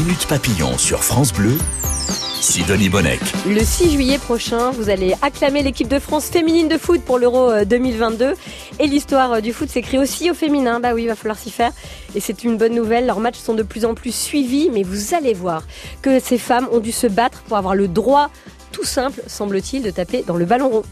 Minute Papillon sur France Bleu, Sidonie Bonnec. Le 6 juillet prochain, vous allez acclamer l'équipe de France féminine de foot pour l'Euro 2022. Et l'histoire du foot s'écrit aussi au féminin. Bah oui, il va falloir s'y faire. Et c'est une bonne nouvelle. Leurs matchs sont de plus en plus suivis. Mais vous allez voir que ces femmes ont dû se battre pour avoir le droit, tout simple, semble-t-il, de taper dans le ballon rond.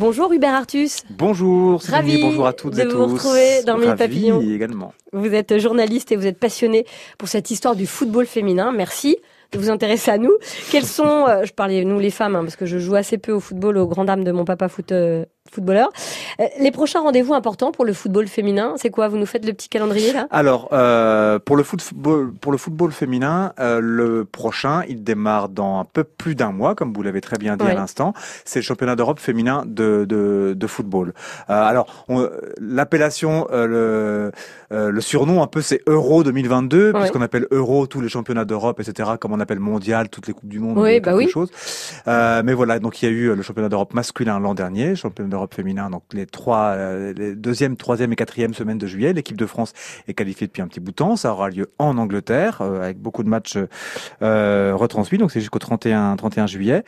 Bonjour Hubert Artus. Bonjour Ravi Sidonie, bonjour à toutes de et tous. vous retrouver dans Minute Ravi Papillon. également. Vous êtes journaliste et vous êtes passionné pour cette histoire du football féminin. Merci de vous intéresser à nous. Quelles sont, euh, je parlais nous les femmes, hein, parce que je joue assez peu au football, aux grandes dames de mon papa foot, euh, footballeur. Euh, les prochains rendez-vous importants pour le football féminin, c'est quoi? Vous nous faites le petit calendrier là? Alors, euh, pour, le football, pour le football féminin, euh, le prochain, il démarre dans un peu plus d'un mois, comme vous l'avez très bien dit Ouais. à l'instant. C'est le championnat d'Europe féminin de, de, de football. Euh, alors, on- l'appellation, le, le surnom un peu, c'est Euro 2022, Ouais. puisqu'on appelle Euro tous les championnats d'Europe, etc., comme on appelle Mondial, toutes les Coupes du Monde, Oui, ou bah oui. chose. Euh, mais voilà, donc il y a eu le championnat d'Europe masculin l'an dernier, championnat d'Europe féminin, donc les trois, euh, les deuxième, troisième et quatrième semaines de juillet. L'équipe de France est qualifiée depuis un petit bout de temps. Ça aura lieu en Angleterre, euh, avec beaucoup de matchs euh, retransmis. Donc c'est jusqu'au 31, 31 juillet.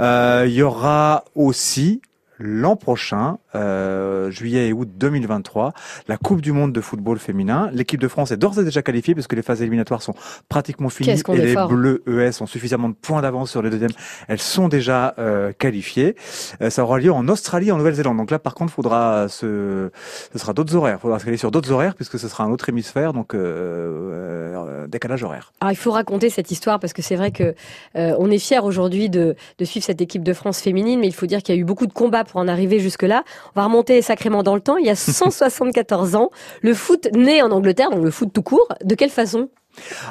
Il y aura aussi l'an prochain, euh, juillet et août 2023, la Coupe du Monde de football féminin. L'équipe de France est d'ores et déjà qualifiée parce que les phases éliminatoires sont pratiquement finies et les fort. Bleus ES ont suffisamment de points d'avance sur les deuxièmes. Elles sont déjà euh, qualifiées. Euh, ça aura lieu en Australie, et en Nouvelle-Zélande. Donc là, par contre, faudra se, ce sera d'autres horaires. Faudra se caler sur d'autres horaires puisque ce sera un autre hémisphère, donc euh, euh, décalage horaire. Alors il faut raconter cette histoire parce que c'est vrai que euh, on est fiers aujourd'hui de, de suivre cette équipe de France féminine, mais il faut dire qu'il y a eu beaucoup de combats pour en arriver jusque-là. On va remonter sacrément dans le temps. Il y a 174 ans, le foot né en Angleterre, donc le foot tout court. De quelle façon?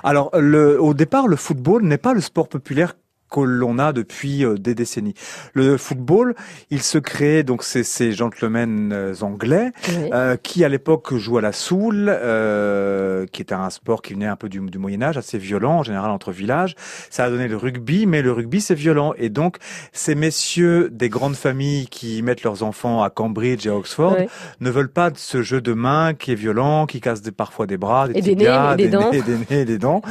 Alors, le, au départ, le football n'est pas le sport populaire que l'on a depuis euh, des décennies. Le football, il se crée donc c'est ces gentlemen euh, anglais Oui. euh, qui à l'époque jouaient à la soule, euh, qui était un sport qui venait un peu du, du Moyen Âge, assez violent en général entre villages. Ça a donné le rugby, mais le rugby c'est violent et donc ces messieurs des grandes familles qui mettent leurs enfants à Cambridge et à Oxford ne veulent pas de ce jeu de main qui est violent, qui casse des- parfois des bras, des Et des nez, des dents. nez, des nez des dents.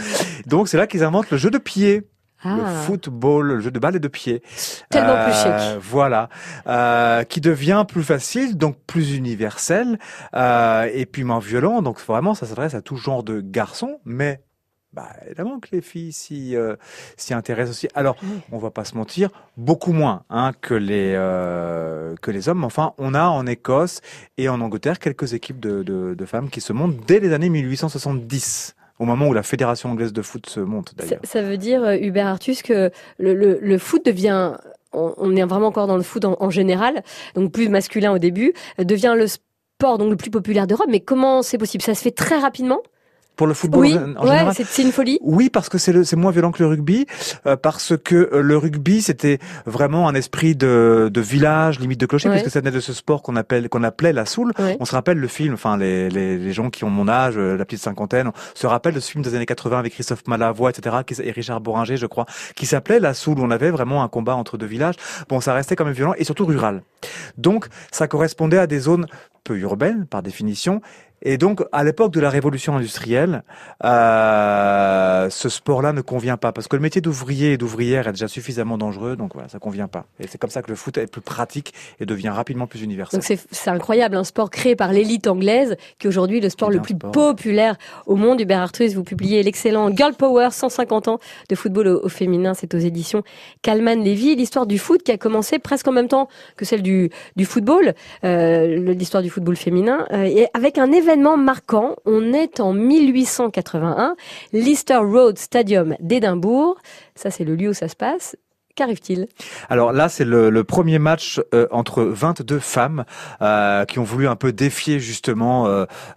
Donc c'est là qu'ils inventent le jeu de pied. Le Ah, football, le jeu de balle et de pied. tellement plus Euh, chic. Voilà, euh, qui devient plus facile, donc plus universel, euh, et puis moins violent. Donc vraiment, ça s'adresse à tout genre de garçons, mais bah, évidemment que les filles s'y euh, intéressent aussi. Alors, Oui. on va pas se mentir, beaucoup moins hein, que les euh, que les hommes. Enfin, on a en Écosse et en Angleterre quelques équipes de, de, de femmes qui se montent dès les années 1870. Au moment où la fédération anglaise de foot se monte, Ça, d'ailleurs. ça veut dire, euh, Hubert Artus, que le, le, le foot devient, on, on est vraiment encore dans le foot en, en général, donc plus masculin au début, devient le sport donc le plus populaire d'Europe. Mais comment c'est possible? Ça se fait très rapidement? Pour le football Oui, en ouais, c'est une folie. Oui, parce que c'est moins violent que le rugby, euh, parce que euh, le rugby c'était vraiment un esprit de, de village, limite de clocher, Ouais. puisque ça venait de ce sport qu'on appelle qu'on appelait la soule. Ouais. On se rappelle le film, enfin les, les, les gens qui ont mon âge, euh, la petite cinquantaine, on se rappelle de ce film des années 80 avec Christophe Malavoie, etc., et Richard Boringer, je crois, qui s'appelait la soule. où On avait vraiment un combat entre deux villages. Bon, ça restait quand même violent et surtout rural. Donc, ça correspondait à des zones peu urbaines par définition. Et donc, à l'époque de la révolution industrielle, euh, ce sport-là ne convient pas parce que le métier d'ouvrier et d'ouvrière est déjà suffisamment dangereux, donc voilà, ça convient pas. Et c'est comme ça que le foot est plus pratique et devient rapidement plus universel. Donc c'est incroyable, un sport créé par l'élite anglaise, qui est aujourd'hui le sport le plus sport. populaire au monde. Hubert Artus, vous publiez l'excellent Girl Power, 150 ans de football au, au féminin, c'est aux éditions Calman Levy. L'histoire du foot qui a commencé presque en même temps que celle du, du football, euh, l'histoire du football féminin, euh, et avec un événement marquant. On est en 1881, l'Easter Road Stadium d'Édimbourg. Ça, c'est le lieu où ça se passe. Qu'arrive-t-il? Alors là, c'est le, premier match euh, entre 22 femmes euh, qui ont voulu un peu défier justement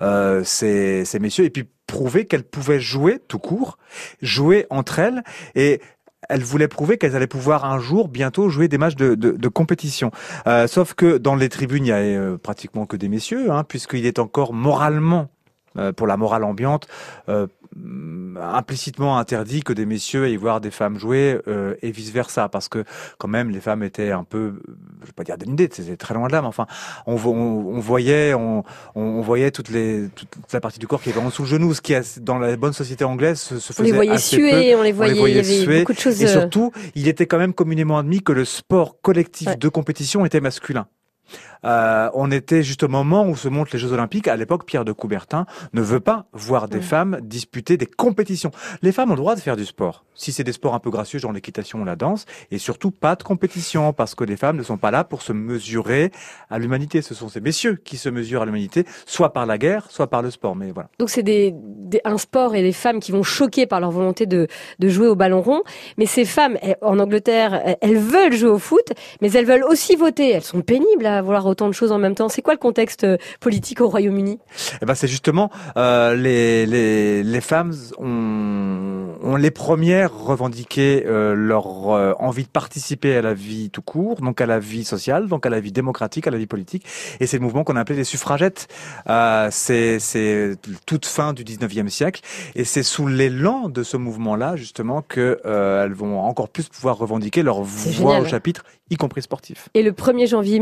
euh, ces, ces messieurs et puis prouver qu'elles pouvaient jouer tout court, jouer entre elles et elles voulaient prouver qu'elles allaient pouvoir un jour bientôt jouer des matchs de, de, compétition. Euh, sauf que dans les tribunes, il y a euh, pratiquement que des messieurs, hein, puisqu'il est encore moralement euh, pour la morale ambiante, implicitement interdit que des messieurs aillent voir des femmes jouer euh, et vice versa, parce que quand même les femmes étaient un peu, je vais pas dire dénudées, c'était très loin de là, mais enfin, on, vo- on, on voyait, on, on voyait toutes les, toute la partie du corps qui était en dessous le genou, ce qui dans la bonne société anglaise se, se On faisait les voyait assez peu. suer, on les voyait, voyait il y avait suer, beaucoup de choses. Et euh, surtout, il était quand même communément admis que le sport collectif Ouais. de compétition était masculin. Euh, on était juste au moment où se montent les Jeux Olympiques. À l'époque, Pierre de Coubertin ne veut pas voir des femmes disputer des compétitions. Les femmes ont le droit de faire du sport. Si c'est des sports un peu gracieux, genre l'équitation ou la danse, et surtout pas de compétition, parce que les femmes ne sont pas là pour se mesurer à l'humanité. Ce sont ces messieurs qui se mesurent à l'humanité, soit par la guerre, soit par le sport. Mais voilà. Donc c'est des, des- un sport et des femmes qui vont choquer par leur volonté de, de jouer au ballon rond. Mais ces femmes, en Angleterre, elles veulent jouer au foot, mais elles veulent aussi voter. Elles sont pénibles à vouloir autant de choses en même temps. C'est quoi le contexte euh, politique au Royaume-Uni? Eh ben, c'est justement euh, les, les, les femmes ont, ont les premières revendiqué euh, leur euh, envie de participer à la vie tout court, donc à la vie sociale, donc à la vie démocratique, à la vie politique. Et c'est le mouvement qu'on a appelé les suffragettes. C'est toute fin du 19e siècle. Et c'est sous l'élan de ce mouvement-là, justement, que elles vont encore plus pouvoir revendiquer leur voix génial. au chapitre, y compris sportif. Et le 1er janvier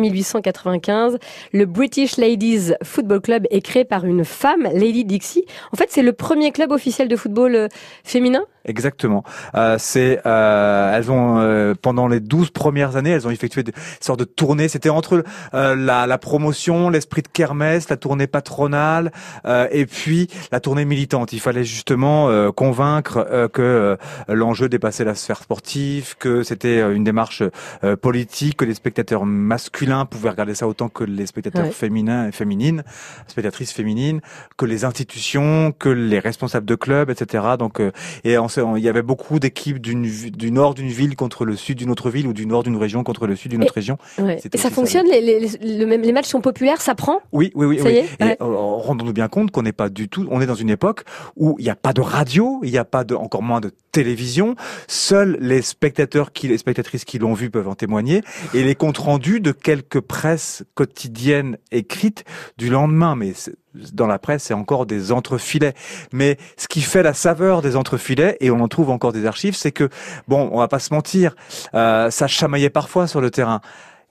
1895, le British Ladies Football Club est créé par une femme, Lady Dixie. En fait, c'est le premier club officiel de football euh, féminin. Exactement. Euh, c'est euh, elles ont euh, pendant les 12 premières années, elles ont effectué des sortes de tournées. C'était entre euh, la, la promotion, l'esprit de kermesse, la tournée patronale euh, et puis la tournée militante. Il fallait justement euh, convaincre euh, que euh, l'enjeu dépassait la sphère sportive, que c'était une démarche euh, politique, que les spectateurs masculins pouvaient regarder ça autant que les spectateurs Ouais. féminins et féminines, spectatrices féminines, que les institutions, que les responsables de clubs, etc. Donc euh, et on- il y avait beaucoup d'équipes du nord d'une ville contre le sud d'une autre ville ou du nord d'une région contre le sud d'une autre région. Ouais. Et ça fonctionne les, matchs sont populaires, ça prend? Oui, oui, oui. Ça oui. y est Et Ouais. euh, rendons-nous bien compte qu'on n'est pas du tout. On est dans une époque où il n'y a pas de radio, il n'y a pas de, encore moins de télévision. Seuls les spectateurs qui, les spectatrices qui l'ont vu peuvent en témoigner. Et les comptes rendus de quelques presses quotidiennes écrites du lendemain. Mais c'est- dans la presse, c'est encore des entrefilets. Mais ce qui fait la saveur des entrefilets, et on en trouve encore des archives, c'est que, bon, on va pas se mentir, euh, ça chamaillait parfois sur le terrain.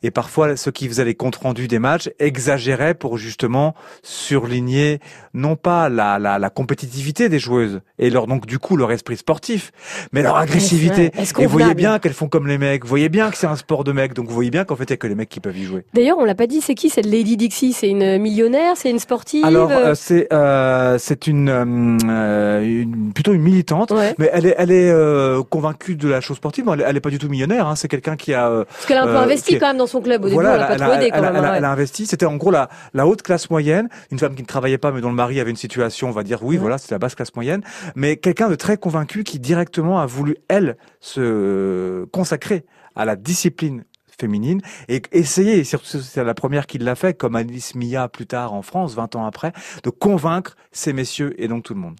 Et parfois, ceux qui faisaient les comptes rendus des matchs exagéraient pour justement surligner non pas la, la, la compétitivité des joueuses et leur donc du coup leur esprit sportif, mais leur agressivité. Est-ce et vous voyez bien qu'elles font comme les mecs. Vous voyez bien que c'est un sport de mecs. Donc vous voyez bien qu'en fait il y a que les mecs qui peuvent y jouer. D'ailleurs, on l'a pas dit, c'est qui? Cette Lady Dixie C'est une millionnaire? C'est une sportive? Alors euh, c'est euh, c'est une, euh, une- plutôt une militante. Ouais. Mais elle est, elle est euh, convaincue de la chose sportive. mais Elle, est- elle est pas du tout millionnaire. Hein. C'est quelqu'un qui a euh, Parce qu'elle a un peu investi quand même dans son club. Au début, Voilà, on l'a pas elle, trop a, aidé quand elle a- même. elle a- elle a investi. C'était en gros la, la haute classe moyenne, une femme qui ne travaillait pas, mais dont le mari avait une situation, on va dire, oui, Ouais. voilà, c'est la basse classe moyenne. Mais quelqu'un de très convaincu qui directement a voulu, elle, se consacrer à la discipline féminine et essayer, et surtout c'est la première qui l'a fait, comme Alice Mia plus tard en France, 20 ans après, de convaincre ces messieurs et donc tout le monde.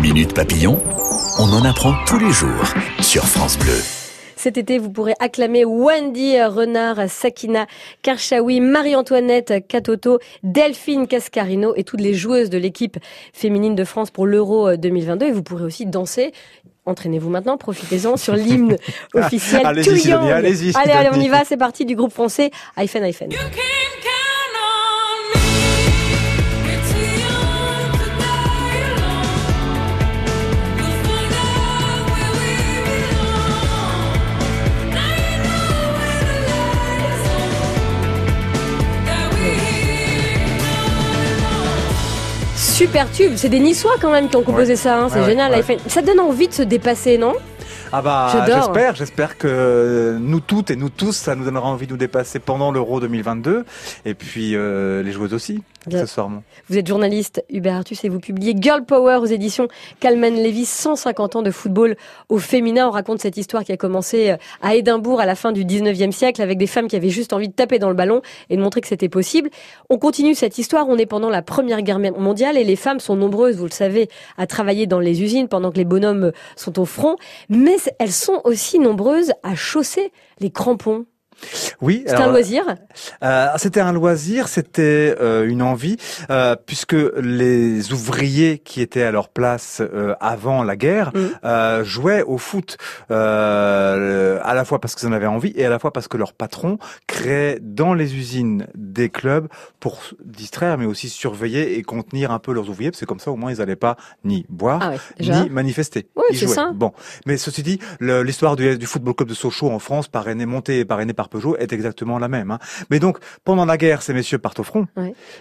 Minute Papillon, on en apprend tous les jours sur France Bleu. Cet été, vous pourrez acclamer Wendy Renard, Sakina Karchaoui, Marie-Antoinette Catoto, Delphine Cascarino et toutes les joueuses de l'équipe féminine de France pour l'Euro 2022. Et vous pourrez aussi danser. Entraînez-vous maintenant, profitez-en sur l'hymne officiel. Allez-y, Young. allez-y, allez, allez, on y va. C'est parti du groupe français Hyphen Hyphen. Super tube. C'est des Niçois quand même qui ont composé ça. hein. C'est Ouais, génial. ouais. Ça donne envie de se dépasser, non? Ah bah j'espère, j'espère que nous toutes et nous tous, ça nous donnera envie de nous dépasser pendant l'Euro 2022 et puis euh, les joueuses aussi. Accessoirement. Vous êtes journaliste, Hubert Artus, et vous publiez Girl Power aux éditions Calman Levy, 150 ans de football au féminin. On raconte cette histoire qui a commencé euh, à Édimbourg à la fin du 19e siècle avec des femmes qui avaient juste envie de taper dans le ballon et de montrer que c'était possible. On continue cette histoire. On est pendant la première guerre mondiale et les femmes sont nombreuses, vous le savez, à travailler dans les usines pendant que les bonhommes sont au front. Mais elles sont aussi nombreuses à chausser les crampons. Oui. C'était un loisir. Euh, c'était un loisir, c'était euh, une envie, euh, puisque les ouvriers qui étaient à leur place euh, avant la guerre Mhm. euh, jouaient au foot, euh, à la fois parce qu'ils en avaient envie et à la fois parce que leur patron créait dans les usines des clubs pour distraire, mais aussi surveiller et contenir un peu leurs ouvriers, parce que comme ça au moins ils n'allaient pas ni boire Ah ouais, ni manifester. Ils jouaient. ça. Bon, mais ceci dit, l'histoire du, du football club de Sochaux en France, parrainé, monté et parrainé par Peugeot, est exactement la même. hein. Mais donc, pendant la guerre, ces messieurs partent au front.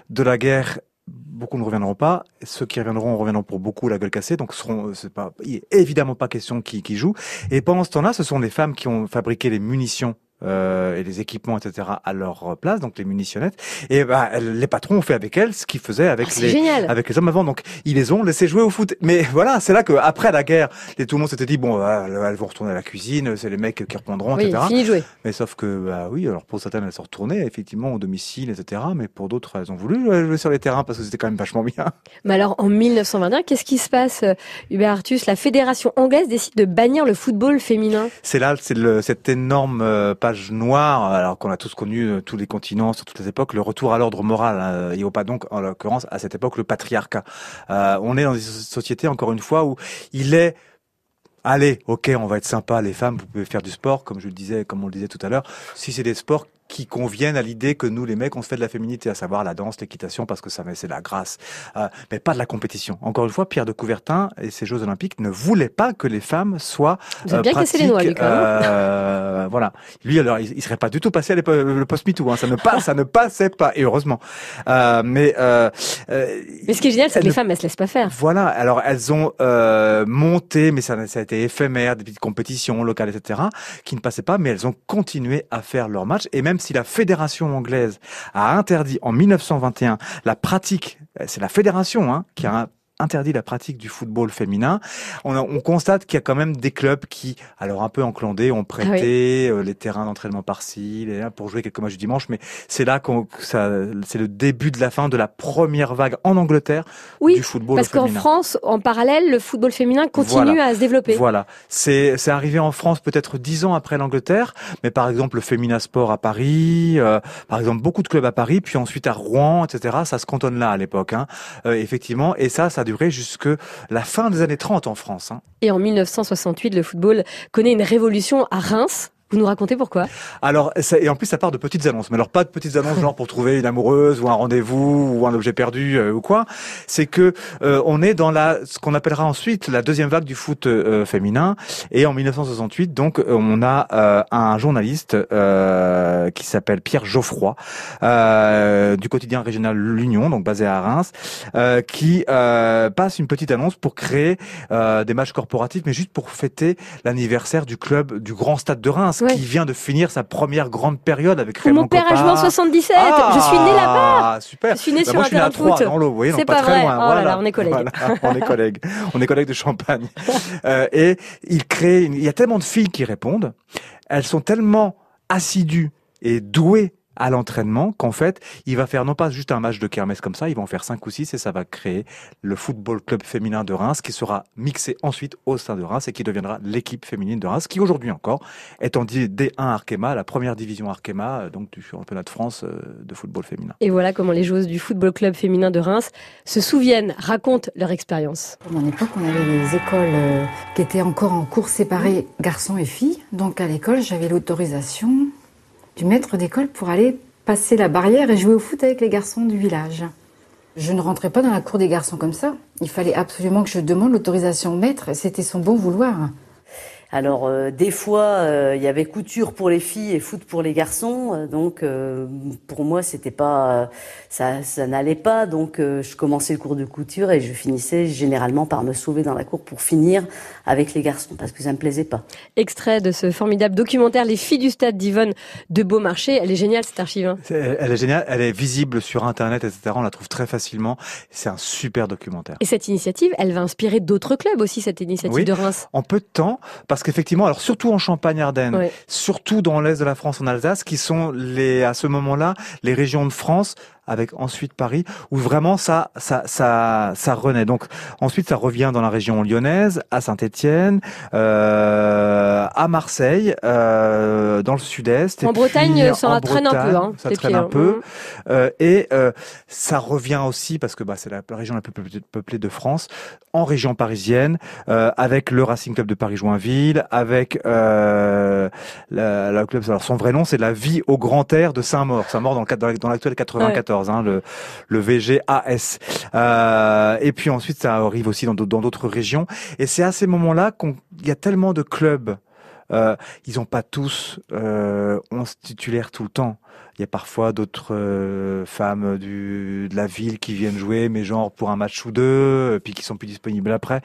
De la guerre, beaucoup ne reviendront pas. Ceux qui reviendront reviendront pour beaucoup la gueule cassée. Donc, seront, c'est pas, il est évidemment pas question qui, qui jouent. Et pendant ce temps-là, ce sont les femmes qui ont fabriqué les munitions. Euh, et les équipements, etc., à leur place, donc les munitionnettes. Et bah, les patrons ont fait avec elles ce qu'ils faisaient avec Ah, c'est les, génial. avec les hommes avant. Donc ils les ont laissés jouer au foot. Mais voilà, c'est là que après la guerre, les, tout le monde s'était dit bon, euh, elles vont retourner à la cuisine, c'est les mecs qui reprendront, Oui, etc. fini de jouer. Mais sauf que bah oui, alors pour certaines elles sont retournées effectivement au domicile, etc. Mais pour d'autres elles ont voulu jouer sur les terrains parce que c'était quand même vachement bien. Mais alors, en 1921, qu'est-ce qui se passe, euh, Hubert Artus? La fédération anglaise décide de bannir le football féminin. C'est là, c'est le, cette énorme euh, noire, alors qu'on a tous connu euh, tous les continents, sur toutes les époques, le retour à l'ordre moral. hein. Il n'y a pas donc, en l'occurrence, à cette époque, le patriarcat. Euh, on est dans une société, encore une fois, où il est Allez, ok, on va être sympa, les femmes, vous pouvez faire du sport, comme je le disais, comme on le disait tout à l'heure. Si c'est des sports qui conviennent à l'idée que nous, les mecs, on se fait de la féminité, à savoir la danse, l'équitation, parce que ça, c'est la grâce, Euh, mais pas de la compétition. Encore une fois, Pierre de Coubertin et ses Jeux Olympiques ne voulaient pas que les femmes soient Vous euh, bien cassé les noix, même. euh, voilà. Lui, alors, il, il serait pas du tout passé à l'épo- le post-MeToo. Hein. Ça ne passe, ça ne passait pas. Et heureusement. Euh, mais euh, euh, Mais ce qui est génial, c'est que les femmes, elles se laissent pas faire. voilà. Alors, elles ont euh, monté, mais ça, ça a été éphémère, des petites compétitions locales, etc., qui ne passaient pas, mais elles ont continué à faire leur match. Et même si la fédération anglaise a interdit en 1921 la pratique, euh, c'est la fédération hein, qui a interdit la pratique du football féminin. On, a- on constate qu'il y a quand même des clubs qui, alors un peu enclandés, ont prêté euh, les terrains d'entraînement par-ci, pour jouer quelques matchs du dimanche. Mais c'est là qu'on, que ça, c'est le début de la fin de la première vague en Angleterre Oui, du football Parce qu'en féminin. France, en parallèle, le football féminin continue Voilà. à se développer. Voilà, c'est c'est arrivé en France peut-être dix ans après l'Angleterre, mais par exemple le Femina Sport à Paris, euh, par exemple beaucoup de clubs à Paris, puis ensuite à Rouen, etc. Ça se cantonne là à l'époque, hein. Euh, effectivement, et ça, ça a duré jusque la fin des années 30 en France. Hein. Et en 1968, le football connaît une révolution à Reims. Vous nous racontez pourquoi? Alors, ça- et en plus, ça part de petites annonces. Mais alors, pas de petites annonces genre pour trouver une amoureuse ou un rendez-vous ou un objet perdu euh, ou quoi. C'est que euh, on est dans la ce qu'on appellera ensuite la deuxième vague du foot euh, féminin. Et en 1968, donc, euh, on a euh, un journaliste euh, qui s'appelle Pierre Geoffroy euh, du quotidien régional L'Union, donc basé à Reims, euh, qui euh, passe une petite annonce pour créer euh, des matchs corporatifs, mais juste pour fêter l'anniversaire du club du Grand Stade de Reims, Ouais. qui vient de finir sa première grande période avec Raymond Mon père a joué en 77. je suis né là-bas. Ah, super. Je suis né Bah, sur moi, un terrain de foot. dans l'eau, vous voyez, donc C'est pas, pas très vrai. loin. Oh là voilà. là, on est collègues. Voilà, on est collègues. On est collègues de Champagne. Euh, et il crée, une- il y a tellement de filles qui répondent. Elles sont tellement assidues et douées à l'entraînement qu'en fait, il va faire non pas juste un match de kermesse comme ça, il va en faire cinq ou six et ça va créer le football club féminin de Reims qui sera mixé ensuite au sein de Reims et qui deviendra l'équipe féminine de Reims qui aujourd'hui encore est en D- D1 Arkema, la première division Arkema, euh, donc du championnat de France euh, de football féminin. Et voilà comment les joueuses du football club féminin de Reims se souviennent, racontent leur expérience. À mon époque, on avait des écoles euh, qui étaient encore en cours séparés garçons et filles. Donc à l'école, j'avais l'autorisation du maître d'école pour aller passer la barrière et jouer au foot avec les garçons du village. Je ne rentrais pas dans la cour des garçons comme ça. Il fallait absolument que je demande l'autorisation au maître et c'était son bon vouloir. Alors euh, des fois, euh, il y avait couture pour les filles et foot pour les garçons, euh, donc euh, pour moi c'était pas, euh, ça, ça n'allait pas, donc euh, je commençais le cours de couture et je finissais généralement par me sauver dans la cour pour finir avec les garçons parce que ça me plaisait pas. Extrait de ce formidable documentaire Les filles du stade d'Yvonne de Beaumarchais. Elle est géniale cette archive. hein. Elle est géniale, elle est visible sur Internet, etc. On la trouve très facilement. C'est un super documentaire. Et cette initiative, elle va inspirer d'autres clubs aussi, cette initiative Oui. de Reims. En peu de temps, parce qu'effectivement, alors surtout en Champagne-Ardenne, surtout dans l'est de la France, en Alsace, qui sont les, à ce moment-là, les régions de France avec ensuite Paris, où vraiment ça, ça, ça, ça renaît. Donc ensuite, ça revient dans la région lyonnaise, à Saint-Étienne, euh, à Marseille, euh, dans le sud-est. En Bretagne, ça traîne un peu. Hein, ça traîne un peu. Hein. Euh, et euh, ça revient aussi parce que bah, c'est la région la plus peuplée de France, en région parisienne, euh, avec le Racing Club de Paris-Joinville, avec euh, club. Alors son vrai nom, c'est la Vie au Grand Air de Saint-Maur. Saint-Maur dans l'actuel 94. Hein, le, VGAS. Euh, et puis ensuite, ça arrive aussi dans d'autres régions. Et c'est à ces moments-là qu'il y a tellement de clubs. Euh, ils n'ont pas tous euh, 11 titulaires tout le temps. Il y a parfois d'autres euh, femmes du, de la ville qui viennent jouer, mais genre pour un match ou deux, euh, puis qui sont plus disponibles après.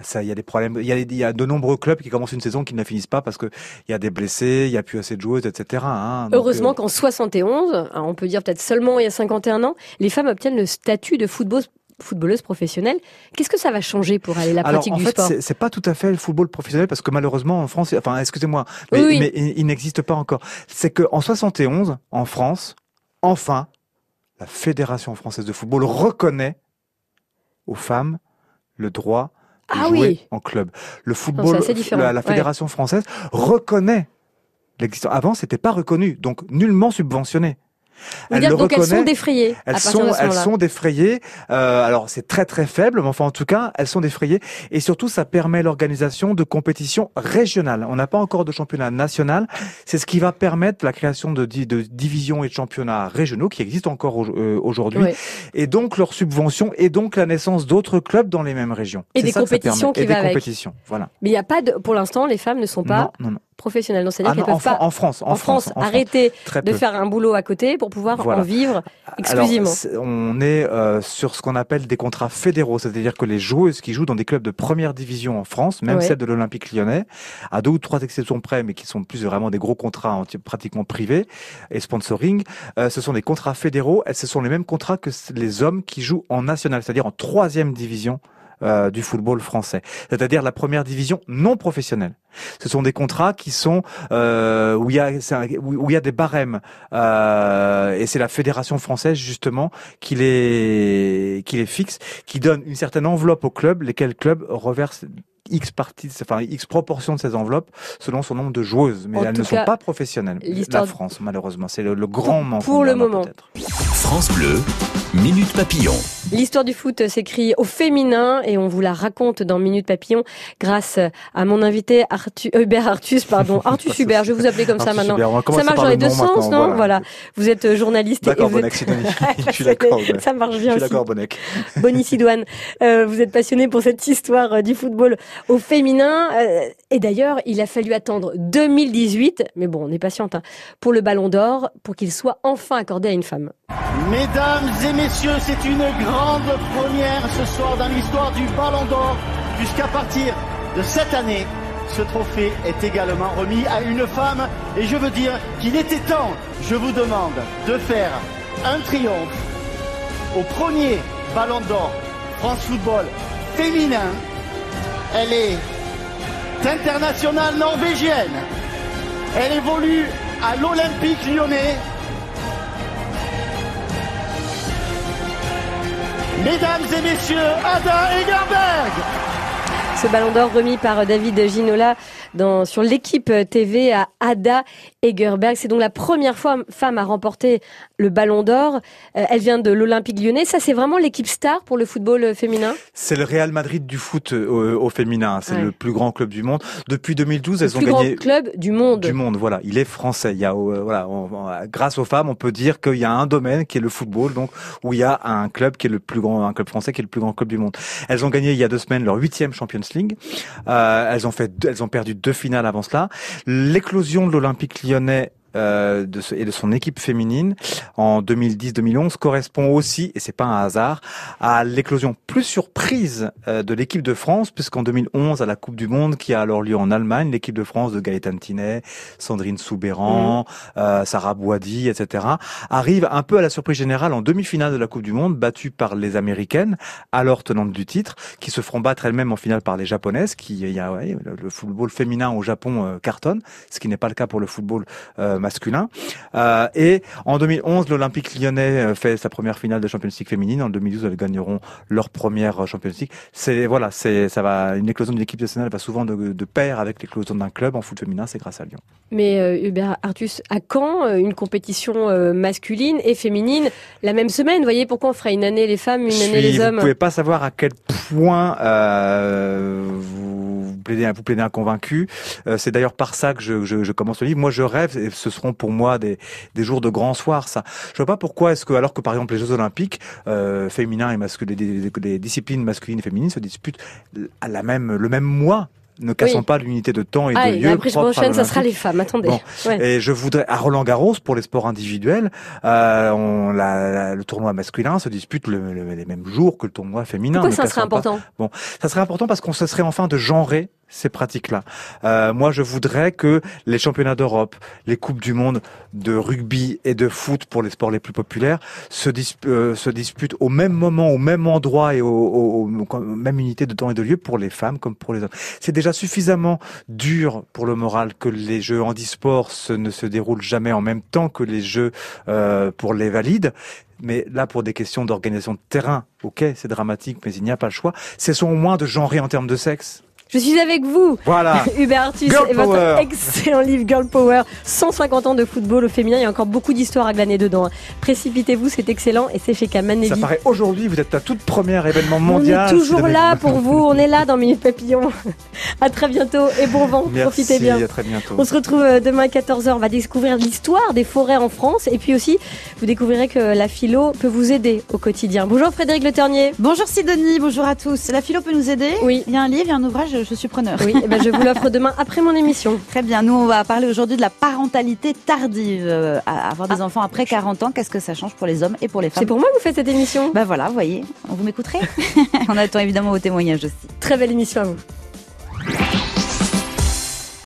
Ça, il y a des problèmes. Il y a, il y a de nombreux clubs qui commencent une saison qui ne la finissent pas parce que il y a des blessés, il y a plus assez de joueuses, etc. hein. Donc, Heureusement euh, qu'en 71, hein, on peut dire peut-être seulement il y a 51 ans, les femmes obtiennent le statut de football footballeuse professionnelle. Qu'est-ce que ça va changer pour aller la Alors, pratique en du fait, sport? c'est- pas tout à fait le football professionnel parce que malheureusement en France, enfin, excusez-moi, mais, Oui, oui. mais il, il n'existe pas encore. C'est que en 71, en France, enfin, la Fédération française de football reconnaît aux femmes le droit de Ah jouer oui. en club. Le football, différent, la, ouais. Fédération française reconnaît l'existence. Avant, c'était pas reconnu, donc nullement subventionné. Dire, le donc elles sont défrayées Elles sont, de ce elles sont défrayées. Euh, alors c'est très très faible, mais enfin en tout cas, elles sont défrayées. Et surtout, ça permet l'organisation de compétitions régionales. On n'a pas encore de championnat national. C'est ce qui va permettre la création de, di- de divisions et de championnats régionaux qui existent encore au- euh, aujourd'hui. Et donc leur subvention et donc la naissance d'autres clubs dans les mêmes régions. Et des ça compétitions qui et va des avec. compétitions. Voilà. Mais il n'y a pas de, pour l'instant, les femmes ne sont pas non, non, non. Professionnelles. Donc, c'est-à-dire Ah qu'elles peuvent pas, en France, en, en France, en arrêter de faire un boulot à côté pour pouvoir Voilà. en vivre exclusivement. on est euh, sur ce qu'on appelle des contrats fédéraux, c'est-à-dire que les joueuses qui jouent dans des clubs de première division en France, même Ouais. celles de l'Olympique lyonnais, à deux ou trois exceptions près, mais qui sont plus vraiment des gros contrats en- pratiquement privés et sponsoring, euh, ce sont des contrats fédéraux et ce sont les mêmes contrats que les hommes qui jouent en national, c'est-à-dire en troisième division. Euh, du football français, c'est-à-dire la première division non professionnelle. Ce sont des contrats qui sont euh, où il y a un- où il y a des barèmes euh, et c'est la fédération française justement qui les qui les fixe, qui donne une certaine enveloppe au club, lesquels clubs reversent X partie, enfin X proportion de ces enveloppes selon son nombre de joueuses, mais En elles ne sont pas professionnelles. La France, malheureusement, c'est le, le grand manque. pour le moment. France Bleu, Minute Papillon. L'histoire du foot s'écrit au féminin et on vous la raconte dans Minute Papillon grâce à mon invité Arthur, Hubert Artus, pardon, Artus Hubert, je vais vous appeler comme ça maintenant. Ça marche dans le les deux sens, non Voilà. Vous êtes euh, journaliste et D'accord, vous êtes... Sidonie. Je suis d'accord. Ça marche Je bien suis aussi. d'accord, Bonek. Bonnie Sidoine, euh, vous êtes passionné pour cette histoire euh, du football au féminin. euh, et d'ailleurs, il a fallu attendre 2018, mais bon, on est patiente, hein, pour le Ballon d'Or, pour qu'il soit enfin accordé à une femme. Mesdames et messieurs, c'est une grande première ce soir dans l'histoire du Ballon d'Or, puisqu'à partir de cette année, ce trophée est également remis à une femme. Et je veux dire qu'il était temps, je vous demande, de faire un triomphe au premier Ballon d'Or France Football féminin. Elle est internationale norvégienne. Elle évolue à l'Olympique lyonnais. Mesdames et messieurs, Ada Egerberg Ce Ballon d'Or remis par David Ginola dans, sur l'équipe TV à Ada Egerberg. C'est donc la première fois femme à remporter le Ballon d'Or. Euh, elle vient de l'Olympique lyonnais. Ça, c'est vraiment l'équipe star pour le football féminin? C'est le Real Madrid du foot euh, au, au féminin. C'est Ouais. le plus grand club du monde. Depuis 2012, Le elles ont plus grand gagné club du monde. du monde. Voilà, il est français. Il y a, euh, voilà, on- on- grâce aux femmes, on peut dire qu'il y a un domaine qui est le football, donc où il y a un club qui est le plus grand, un club français qui est le plus grand club du monde. Elles ont gagné il y a deux semaines leur huitième Champions Euh, elles ont perdu deux finales avant cela. L'éclosion de l'Olympique Lyonnais. Euh, de ce- et de son équipe féminine en 2010-2011 correspond aussi, et c'est pas un hasard, à l'éclosion plus surprise euh, de l'équipe de France, puisqu'en 2011, à la Coupe du Monde qui a alors lieu en Allemagne, l'équipe de France de Gaëtan Tinet, Sandrine Soubéran, euh, Sarah Boidi, etc., arrive un peu à la surprise générale en demi-finale de la Coupe du Monde, battue par les Américaines, alors tenantes du titre, qui se feront battre elles-mêmes en finale par les Japonaises, qui, il y a, ouais, le, le football féminin au Japon euh, cartonne, ce qui n'est pas le cas pour le football euh, masculin. Euh, et en 2011, l'Olympique lyonnais euh, fait sa première finale de Champions League féminine. En 2012, elles gagneront leur première euh, Champions League. C'est voilà, c'est ça va. Une éclosion d'une équipe nationale va souvent de, de pair avec l'éclosion d'un club en foot féminin. C'est grâce à Lyon. Mais euh, Hubert Artus, à quand une compétition euh, masculine et féminine la même semaine? Vous voyez pourquoi on ferait une année les femmes, une année suis- les hommes? Vous pouvez pas savoir à quel point vous vous plaidez un convaincu. Euh, c'est d'ailleurs par ça que je, commence le livre. Moi, je rêve, et ce seront pour moi des, jours de grand soir. Ça, je vois pas pourquoi est-ce que, alors que par exemple les Jeux Olympiques euh, féminins et masculins, les, les- les disciplines masculines et féminines se disputent à la même le même mois. Ne cassons Oui. pas l'unité de temps et Ah, de et lieu. la prochaine, ça sera les femmes. Attendez. Bon. Ouais. Et je voudrais à Roland Garros pour les sports individuels, euh, on, la- la- le tournoi masculin se dispute le- le- les mêmes jours que le tournoi féminin. Pourquoi ça serait pas- important? Ça serait important parce qu'on se serait enfin de genrer ces pratiques-là. Euh, moi, je voudrais que les championnats d'Europe, les coupes du monde de rugby et de foot pour les sports les plus populaires se, euh, disputent au même moment, au même endroit et au, au- au- même unité de temps et de lieu pour les femmes comme pour les hommes. C'est déjà suffisamment dur pour le moral que les jeux handisport se, ne se déroulent jamais en même temps que les jeux euh, pour les valides. Mais là, pour des questions d'organisation de terrain, ok, c'est dramatique, mais il n'y a pas le choix. Cessons au moins de genrer en termes de sexe. Je suis avec vous. Voilà. Hubert Artus Girl et votre excellent livre Girl Power. 150 ans de football au féminin. Il y a encore beaucoup d'histoires à glaner dedans. Précipitez-vous, c'est excellent et c'est chez Kaman Ça paraît aujourd'hui, vous êtes la toute première événement On mondial. est toujours là pour vous. On est là dans Minute Papillon. à très bientôt et bon vent. Merci, Profitez bien. à très bientôt. On se retrouve euh, demain à 14h. On va découvrir l'histoire des forêts en France. Et puis aussi, vous découvrirez que la philo peut vous aider au quotidien. Bonjour Frédéric Le Ternier. Bonjour Sidonie, bonjour à tous. La philo peut nous aider? Oui. Il y a un livre, il y a un ouvrage, je suis preneur. Oui, eh ben, je vous l'offre demain après mon émission. Très bien, nous on va parler aujourd'hui de la parentalité tardive. Euh, avoir des enfants après 40 ans, qu'est-ce que ça change pour les hommes et pour les femmes C'est pour moi que vous faites cette émission? Bah voilà, vous voyez, vous m'écouterez On attend évidemment vos témoignages aussi. Très belle émission à vous.